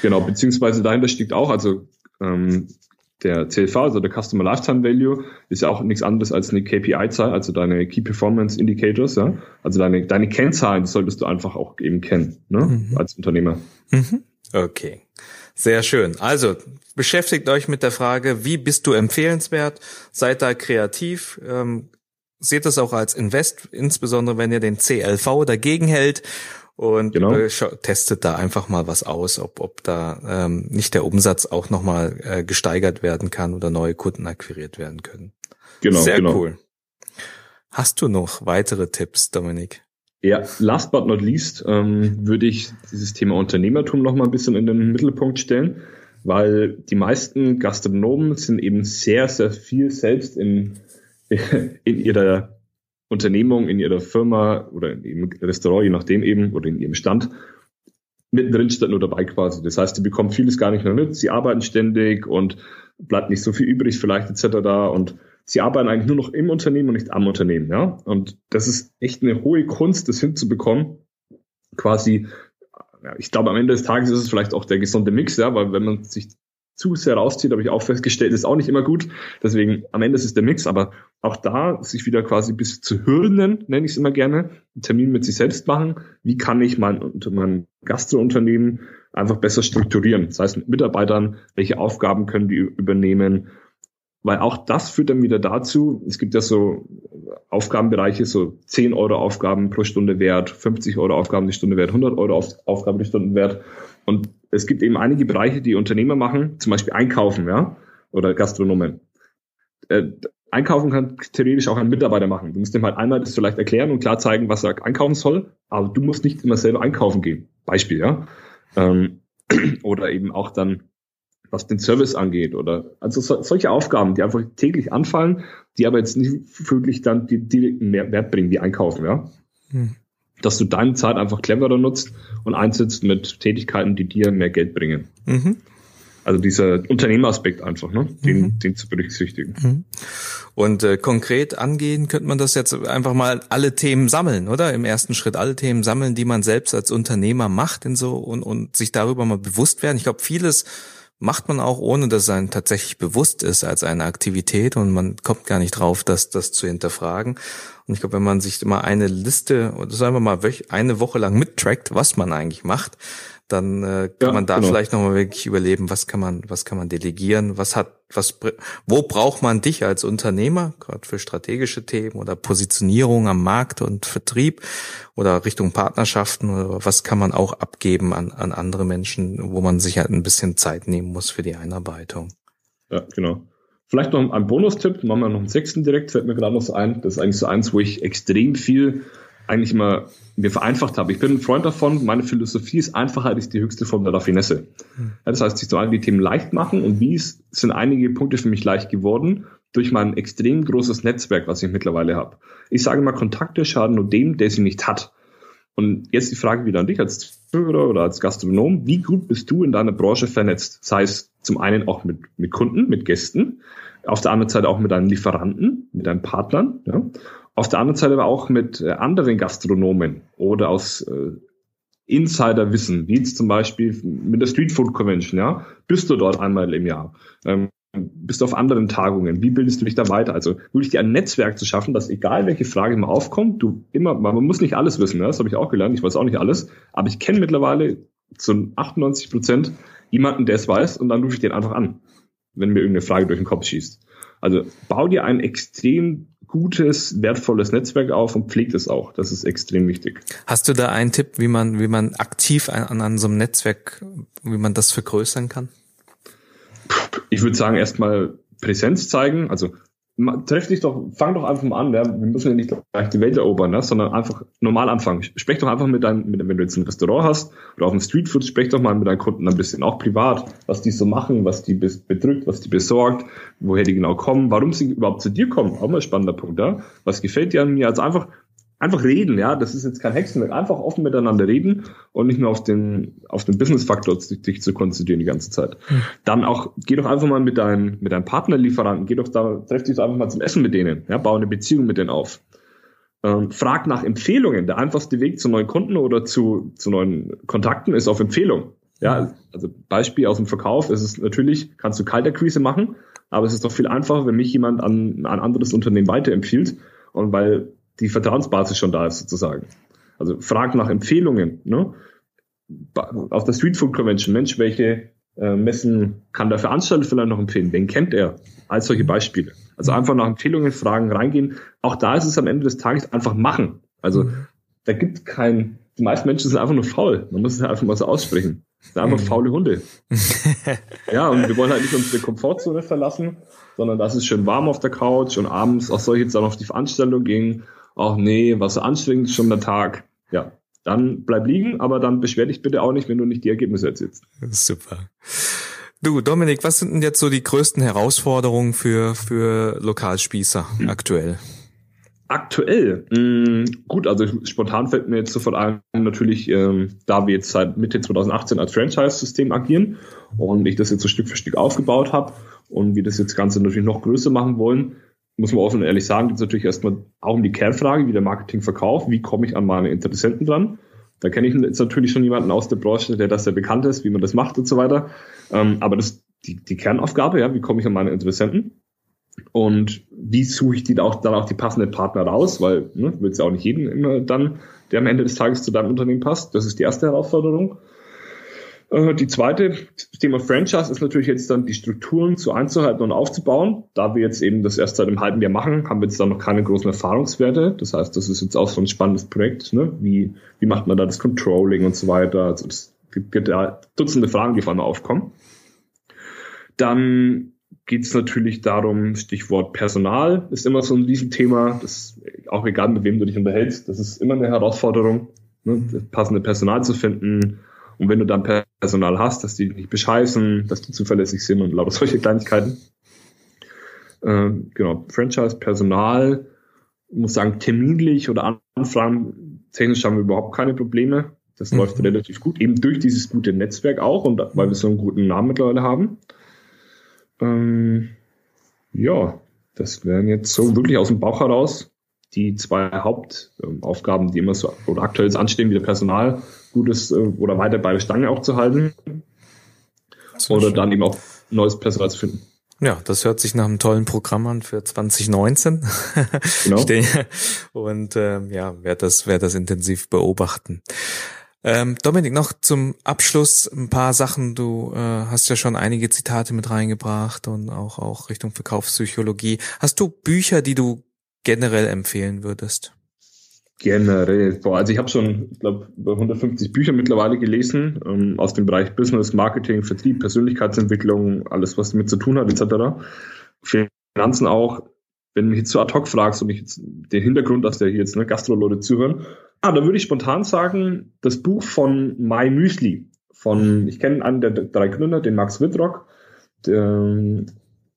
Genau, beziehungsweise dahinter steckt auch, also ähm, der CLV, also der Customer Lifetime Value, ist ja auch nichts anderes als eine KPI-Zahl, also deine Key Performance Indicators, ja. Also deine, deine Kennzahlen solltest du einfach auch eben kennen, ne, mhm. als Unternehmer. Mhm. Okay. Sehr schön. Also beschäftigt euch mit der Frage, wie bist du empfehlenswert? Seid da kreativ. Ähm, seht das auch als Invest, insbesondere wenn ihr den CLV dagegen hält und genau. testet da einfach mal was aus, ob, ob da ähm, nicht der Umsatz auch nochmal äh, gesteigert werden kann oder neue Kunden akquiriert werden können. Genau. Sehr genau. cool. Hast du noch weitere Tipps, Dominik? Ja, last but not least ähm, würde ich dieses Thema Unternehmertum noch mal ein bisschen in den Mittelpunkt stellen, weil die meisten Gastronomen sind eben sehr, sehr viel selbst in, in ihrer Unternehmung, in ihrer Firma oder in ihrem Restaurant, je nachdem eben, oder in ihrem Stand, mittendrin statt nur dabei quasi. Das heißt, die bekommen vieles gar nicht mehr mit, sie arbeiten ständig und bleibt nicht so viel übrig vielleicht etc. da und sie arbeiten eigentlich nur noch im Unternehmen und nicht am Unternehmen, ja. Und das ist echt eine hohe Kunst, das hinzubekommen, quasi ich glaube, am Ende des Tages ist es vielleicht auch der gesunde Mix, ja, weil wenn man sich zu sehr rauszieht, habe ich auch festgestellt, ist auch nicht immer gut. Deswegen am Ende ist es der Mix, aber auch da sich wieder quasi bis zu Hürden, nenne ich es immer gerne, einen Termin mit sich selbst machen. Wie kann ich mein, mein Gastrounternehmen einfach besser strukturieren? Das heißt mit Mitarbeitern, welche Aufgaben können die übernehmen? Weil auch das führt dann wieder dazu, es gibt ja so Aufgabenbereiche, so 10 Euro Aufgaben pro Stunde wert, 50 Euro Aufgaben die Stunde wert, 100 Euro Aufgaben die Stunde wert. Und es gibt eben einige Bereiche, die Unternehmer machen, zum Beispiel Einkaufen, ja, oder Gastronomen. Äh, einkaufen kann theoretisch auch ein Mitarbeiter machen. Du musst ihm halt einmal das vielleicht erklären und klar zeigen, was er einkaufen soll, aber du musst nicht immer selber einkaufen gehen. Beispiel, ja. Ähm, oder eben auch dann, was den Service angeht oder also so, solche Aufgaben, die einfach täglich anfallen, die aber jetzt nicht wirklich dann die direkten Mehrwert bringen, wie einkaufen, ja. Hm dass du deine Zeit einfach cleverer nutzt und einsetzt mit Tätigkeiten, die dir mehr Geld bringen. Mhm. Also dieser Unternehmeraspekt einfach, ne? den, mhm. den zu berücksichtigen. Mhm. Und äh, konkret angehen könnte man das jetzt einfach mal alle Themen sammeln, oder? Im ersten Schritt alle Themen sammeln, die man selbst als Unternehmer macht in so und, und sich darüber mal bewusst werden. Ich glaube, vieles macht man auch, ohne dass es einem tatsächlich bewusst ist als eine Aktivität und man kommt gar nicht drauf, das, das zu hinterfragen. Und ich glaube, wenn man sich immer eine Liste, oder sagen wir mal eine Woche lang mittrackt, was man eigentlich macht, dann äh, kann ja, man da genau. vielleicht nochmal wirklich überleben, was kann man, was kann man delegieren, was hat, was, wo braucht man dich als Unternehmer, gerade für strategische Themen oder Positionierung am Markt und Vertrieb oder Richtung Partnerschaften oder was kann man auch abgeben an, an andere Menschen, wo man sich halt ein bisschen Zeit nehmen muss für die Einarbeitung. Ja, genau. Vielleicht noch ein Bonustipp, machen wir noch einen sechsten direkt, fällt mir gerade noch so ein. Das ist eigentlich so eins, wo ich extrem viel eigentlich immer mir vereinfacht habe. Ich bin ein Freund davon, meine Philosophie ist, Einfachheit ist die höchste Form der Raffinesse. Ja, das heißt, sich so die Themen leicht machen und wie es sind einige Punkte für mich leicht geworden durch mein extrem großes Netzwerk, was ich mittlerweile habe. Ich sage mal, Kontakte schaden nur dem, der sie nicht hat. Und jetzt die Frage wieder an dich als Zuhörer oder als Gastronom. Wie gut bist du in deiner Branche vernetzt? Sei es zum einen auch mit, mit Kunden, mit Gästen, auf der anderen Seite auch mit deinen Lieferanten, mit deinen Partnern. Ja? Auf der anderen Seite aber auch mit äh, anderen Gastronomen oder aus äh, Insiderwissen, wie jetzt zum Beispiel mit der Street Food Convention, ja, bist du dort einmal im Jahr, ähm, bist du auf anderen Tagungen, wie bildest du dich da weiter? Also wirklich dir ein Netzwerk zu schaffen, dass egal welche Frage mal aufkommt, du immer, man muss nicht alles wissen, ja, das habe ich auch gelernt, ich weiß auch nicht alles, aber ich kenne mittlerweile zu 98 Prozent jemanden, der es weiß und dann rufe ich den einfach an, wenn mir irgendeine Frage durch den Kopf schießt. Also bau dir ein extrem gutes, wertvolles Netzwerk auf und pflegt es auch. Das ist extrem wichtig. Hast du da einen Tipp, wie man, wie man aktiv an, an so einem Netzwerk, wie man das vergrößern kann? Ich würde sagen, erstmal Präsenz zeigen. Also treff dich doch, fang doch einfach mal an, ja. wir müssen ja nicht gleich die Welt erobern, ne? sondern einfach normal anfangen. Sprech doch einfach mit deinem, mit, wenn du jetzt ein Restaurant hast oder auf dem Streetfood, sprech doch mal mit deinen Kunden ein bisschen, auch privat, was die so machen, was die bedrückt, was die besorgt, woher die genau kommen, warum sie überhaupt zu dir kommen, auch mal ein spannender Punkt, ja. Was gefällt dir an mir? Also einfach einfach reden, ja, das ist jetzt kein Hexenwerk, einfach offen miteinander reden und nicht nur auf den, auf den Business-Faktor dich zu konzentrieren die ganze Zeit. Dann auch, geh doch einfach mal mit deinen, mit deinen Partnerlieferanten, geh doch da, treff dich doch einfach mal zum Essen mit denen, ja, bau eine Beziehung mit denen auf. Ähm, frag nach Empfehlungen. Der einfachste Weg zu neuen Kunden oder zu, zu neuen Kontakten ist auf Empfehlung. Ja, also Beispiel aus dem Verkauf ist es natürlich, kannst du Kalterquise machen, aber es ist doch viel einfacher, wenn mich jemand an, an ein anderes Unternehmen weiterempfiehlt. Und weil die Vertrauensbasis schon da ist sozusagen. Also frag nach Empfehlungen. Ne? Auf der Street Food Convention, Mensch, welche äh, Messen kann der Veranstalter vielleicht noch empfehlen? Wen kennt er? Als solche Beispiele. Also mhm. einfach nach Empfehlungen fragen, reingehen. Auch da ist es am Ende des Tages einfach machen. Also mhm. da gibt kein, die meisten Menschen sind einfach nur faul. Man muss es einfach mal so aussprechen. Das sind einfach mhm. faule Hunde. ja, und wir wollen halt nicht unsere Komfortzone verlassen, sondern das ist schön warm auf der Couch und abends, auch soll ich jetzt dann auf die Veranstaltung gehen ach nee, was anstrengend ist schon der Tag. Ja, dann bleib liegen, aber dann beschwer dich bitte auch nicht, wenn du nicht die Ergebnisse erzielst. Super. Du, Dominik, was sind denn jetzt so die größten Herausforderungen für, für Lokalspießer hm. aktuell? Aktuell, mh, hm, gut, also spontan fällt mir jetzt sofort ein, natürlich, ähm, da wir jetzt seit Mitte 2018 als Franchise-System agieren und ich das jetzt so Stück für Stück aufgebaut habe und wir das jetzt Ganze natürlich noch größer machen wollen, muss man offen und ehrlich sagen, geht es natürlich erstmal auch um die Kernfrage, wie der Marketing verkauft, wie komme ich an meine Interessenten dran. Da kenne ich jetzt natürlich schon jemanden aus der Branche, der das sehr bekannt ist, wie man das macht und so weiter. Ähm, aber das die, die Kernaufgabe, ja, wie komme ich an meine Interessenten? Und wie suche ich die auch, dann auch die passenden Partner raus, weil ne, wird es ja auch nicht jeden immer dann, der am Ende des Tages zu deinem Unternehmen passt. Das ist die erste Herausforderung. Äh, die zweite, das Thema Franchise ist natürlich jetzt dann die Strukturen zu einzuhalten und aufzubauen. Da wir jetzt eben das erst seit einem halben Jahr machen, haben wir jetzt da noch keine großen Erfahrungswerte. Das heißt, das ist jetzt auch so ein spannendes Projekt. Ne? Wie, wie macht man da das Controlling und so weiter? Also es gibt ja Dutzende Fragen, die einmal aufkommen. Dann geht es natürlich darum, Stichwort Personal ist immer so ein Riesenthema. Das auch egal, mit wem du dich unterhältst, das ist immer eine Herausforderung, ne? das passende Personal zu finden und wenn du dann Personal hast, dass die nicht bescheißen, dass die zuverlässig sind und lauter solche Kleinigkeiten. Äh, genau, Franchise, Personal, muss sagen, terminlich oder Anfragen technisch haben wir überhaupt keine Probleme. Das mhm. läuft relativ gut, eben durch dieses gute Netzwerk auch und weil wir so einen guten Namen mittlerweile haben. Ähm, ja, das wären jetzt so wirklich aus dem Bauch heraus die zwei Hauptaufgaben, die immer so oder aktuell anstehen, wie der Personal gutes äh, oder weiter bei der Stange auch zu halten. oder dann eben auch neues Personal finden. Ja, das hört sich nach einem tollen Programm an für 2019. Genau. Und ähm, ja, werde das, werd das intensiv beobachten. Ähm, Dominik, noch zum Abschluss ein paar Sachen. Du äh, hast ja schon einige Zitate mit reingebracht und auch, auch Richtung Verkaufspsychologie. Hast du Bücher, die du generell empfehlen würdest? Generell. Boah, also ich habe schon, ich glaube, über 150 Bücher mittlerweile gelesen ähm, aus dem Bereich Business, Marketing, Vertrieb, Persönlichkeitsentwicklung, alles, was damit zu tun hat, etc. Finanzen auch. Wenn du mich jetzt so ad hoc fragst und ich jetzt den Hintergrund, dass der hier jetzt ne, Gastro-Leute zuhören, ah, da würde ich spontan sagen, das Buch von My Müsli. Von, ich kenne einen der drei Gründer, den Max Wittrock. Der,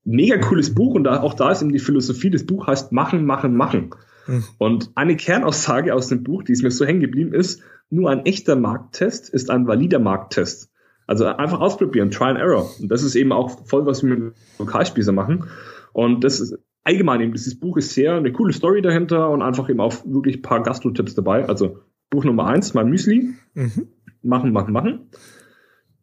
mega cooles Buch und da, auch da ist eben die Philosophie des Buch heißt Machen, Machen, Machen. Mhm. Und eine Kernaussage aus dem Buch, die ist mir so hängen geblieben, ist, nur ein echter Markttest ist ein valider Markttest. Also einfach ausprobieren, Try and Error. Und das ist eben auch voll, was wir mit Lokalspießer machen. Und das ist allgemein eben, dieses Buch ist sehr eine coole Story dahinter und einfach eben auch wirklich paar Gastro-Tipps dabei. Also Buch Nummer eins, mein Müsli. Mhm. Machen, machen, machen.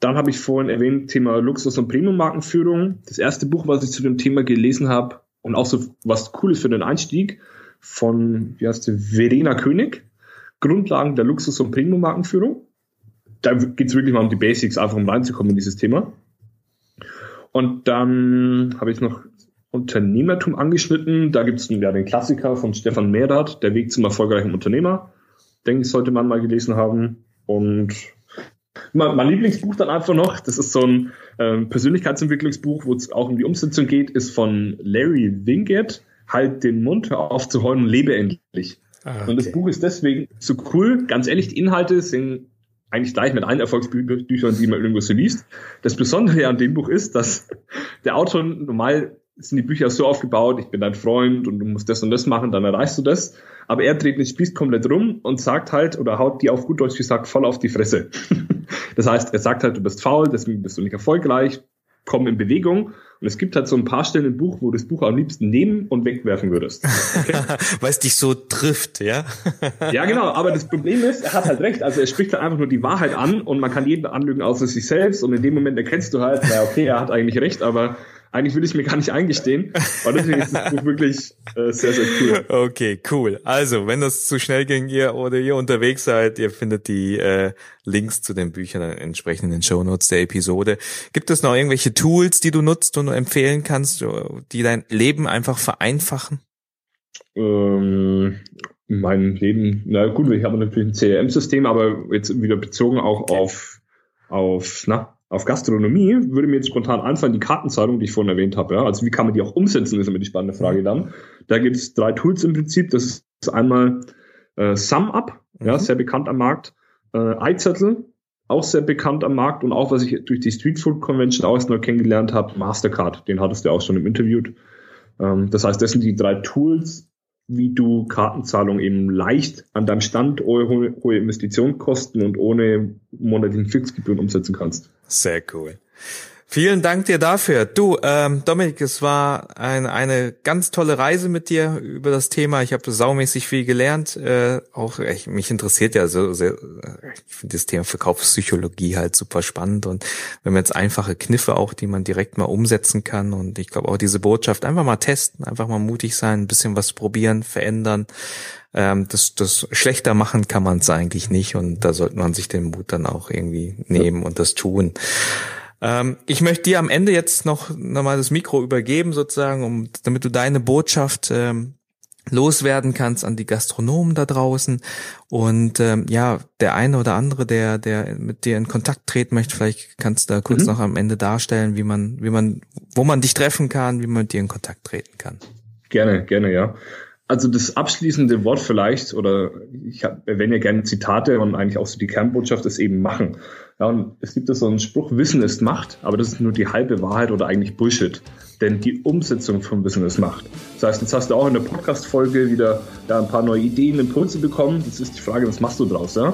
Dann habe ich vorhin erwähnt, Thema Luxus- und Premium-Markenführung. Das erste Buch, was ich zu dem Thema gelesen habe und auch so was Cooles für den Einstieg, von, wie heißt die, Verena König, Grundlagen der Luxus- und Premium-Markenführung. Da geht es wirklich mal um die Basics, einfach um reinzukommen in dieses Thema. Und dann habe ich noch Unternehmertum angeschnitten. Da gibt es ja den Klassiker von Stefan Mehrath, Der Weg zum erfolgreichen Unternehmer. Denke ich, sollte man mal gelesen haben. Und mein, mein Lieblingsbuch dann einfach noch, das ist so ein ähm, Persönlichkeitsentwicklungsbuch, wo es auch um die Umsetzung geht, ist von Larry Winget halt den Mund auf zu heulen und lebe endlich. Ah, okay. Und das Buch ist deswegen so cool. Ganz ehrlich, die Inhalte sind eigentlich gleich mit allen Erfolgsbüchern, die man irgendwo so liest. Das Besondere an dem Buch ist, dass der Autor normal sind die Bücher so aufgebaut, ich bin dein Freund und du musst das und das machen, dann erreichst du das. Aber er dreht den Spieß komplett rum und sagt halt, oder haut die auf gut Deutsch gesagt voll auf die Fresse. das heißt, er sagt halt, du bist faul, deswegen bist du nicht erfolgreich, komm in Bewegung. Und es gibt halt so ein paar Stellen im Buch, wo du das Buch am liebsten nehmen und wegwerfen würdest. Okay? Weil es dich so trifft, ja? ja, genau. Aber das Problem ist, er hat halt recht. Also er spricht halt einfach nur die Wahrheit an und man kann jeden anlügen außer sich selbst. Und in dem Moment erkennst du halt, naja, okay, er hat eigentlich recht, aber eigentlich will ich mir gar nicht eingestehen. Und deswegen ist das Buch wirklich äh, sehr, sehr cool. Okay, cool. Also, wenn das zu schnell ging ihr oder ihr unterwegs seid, ihr findet die äh, Links zu den Büchern entsprechend in den Show Notes der Episode. Gibt es noch irgendwelche Tools, die du nutzt und empfehlen kannst, die dein Leben einfach vereinfachen? Ähm, mein Leben, na gut, ich habe natürlich ein CRM-System, aber jetzt wieder bezogen auch auf, auf, na, auf Gastronomie würde mir jetzt spontan einfallen, die Kartenzahlung, die ich vorhin erwähnt habe. Ja? Also wie kann man die auch umsetzen, ist immer die spannende Frage dann. Da gibt es drei Tools im Prinzip. Das ist einmal äh, SumUp, mhm. ja, sehr bekannt am Markt. Äh, iZettel, auch sehr bekannt am Markt und auch, was ich durch die Street Food Convention auch neu kennengelernt habe, Mastercard, den hattest du auch schon im Interview. Ähm, das heißt, das sind die drei Tools, wie du Kartenzahlung eben leicht an deinem Stand ohne hohe Investitionskosten und ohne monatlichen Fixgebühren umsetzen kannst. Sehr cool. Vielen Dank dir dafür. Du, ähm, Dominik, es war ein, eine ganz tolle Reise mit dir über das Thema. Ich habe saumäßig viel gelernt. Äh, auch ich, mich interessiert ja so sehr, ich finde das Thema Verkaufspsychologie halt super spannend und wenn man jetzt einfache Kniffe auch, die man direkt mal umsetzen kann und ich glaube auch diese Botschaft einfach mal testen, einfach mal mutig sein, ein bisschen was probieren, verändern. Ähm, das, das schlechter machen kann man es eigentlich nicht und da sollte man sich den Mut dann auch irgendwie nehmen und das tun. Ähm, ich möchte dir am Ende jetzt noch, noch mal das Mikro übergeben, sozusagen, um, damit du deine Botschaft ähm, loswerden kannst an die Gastronomen da draußen. Und ähm, ja der eine oder andere der der mit dir in Kontakt treten möchte vielleicht kannst du da kurz mhm. noch am Erende darstellen wie man wie man wo man dich treffen kann wie man mit dir in Kontakt treten kann. Gerne gerne ja. Also das abschließende Wort vielleicht oder ich erwähne ja gerne Zitate und eigentlich auch so die Kernbotschaft ist eben machen ja, und es gibt da so einen Spruch, Wissen ist Macht, aber das ist nur die halbe Wahrheit oder eigentlich Bullshit. Denn die Umsetzung von Wissen ist Macht. Das heißt, jetzt hast du auch in der Podcast-Folge wieder ja, ein paar neue Ideen, Impulse bekommen. Jetzt ist die Frage, was machst du draus? Ja?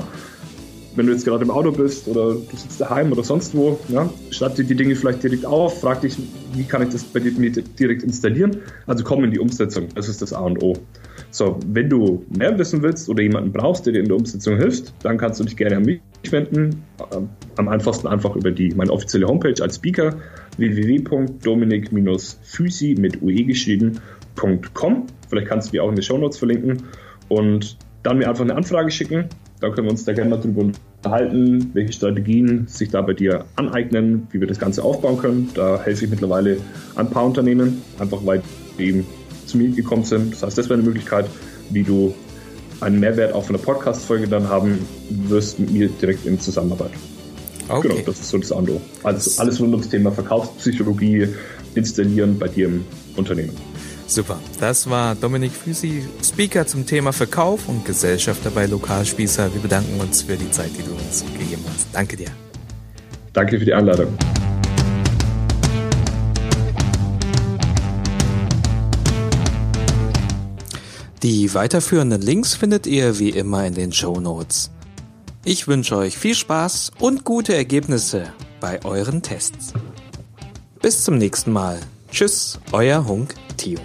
wenn du jetzt gerade im Auto bist oder du sitzt daheim oder sonst wo, ja, schreib dir die Dinge vielleicht direkt auf, frag dich, wie kann ich das bei dir direkt installieren? Also komm in die Umsetzung, das ist das A und O. So, wenn du mehr wissen willst oder jemanden brauchst, der dir in der Umsetzung hilft, dann kannst du dich gerne an mich wenden. Am einfachsten einfach über die, meine offizielle Homepage als Speaker www.dominik-physi mit ue geschrieben.com. Vielleicht kannst du mir auch in den Show Notes verlinken und dann mir einfach eine Anfrage schicken. Da können wir uns da gerne mal drüber unterhalten, welche Strategien sich da bei dir aneignen, wie wir das Ganze aufbauen können. Da helfe ich mittlerweile ein paar Unternehmen, einfach weil eben zu mir gekommen sind. Das heißt, das wäre eine Möglichkeit, wie du einen Mehrwert auch von der Podcast-Folge dann haben wirst mit mir direkt in Zusammenarbeit. Okay. Genau, das ist so das Ando. Also alles rund ums Thema Verkaufspsychologie installieren bei dir im Unternehmen. Super. Das war Dominik Füsi, Speaker zum Thema Verkauf und Gesellschafter bei Lokalspießer. Wir bedanken uns für die Zeit, die du uns gegeben hast. Danke dir. Danke für die Einladung. Die weiterführenden Links findet ihr wie immer in den Show Notes. Ich wünsche euch viel Spaß und gute Ergebnisse bei euren Tests. Bis zum nächsten Mal. Tschüss, euer Hunk Theo.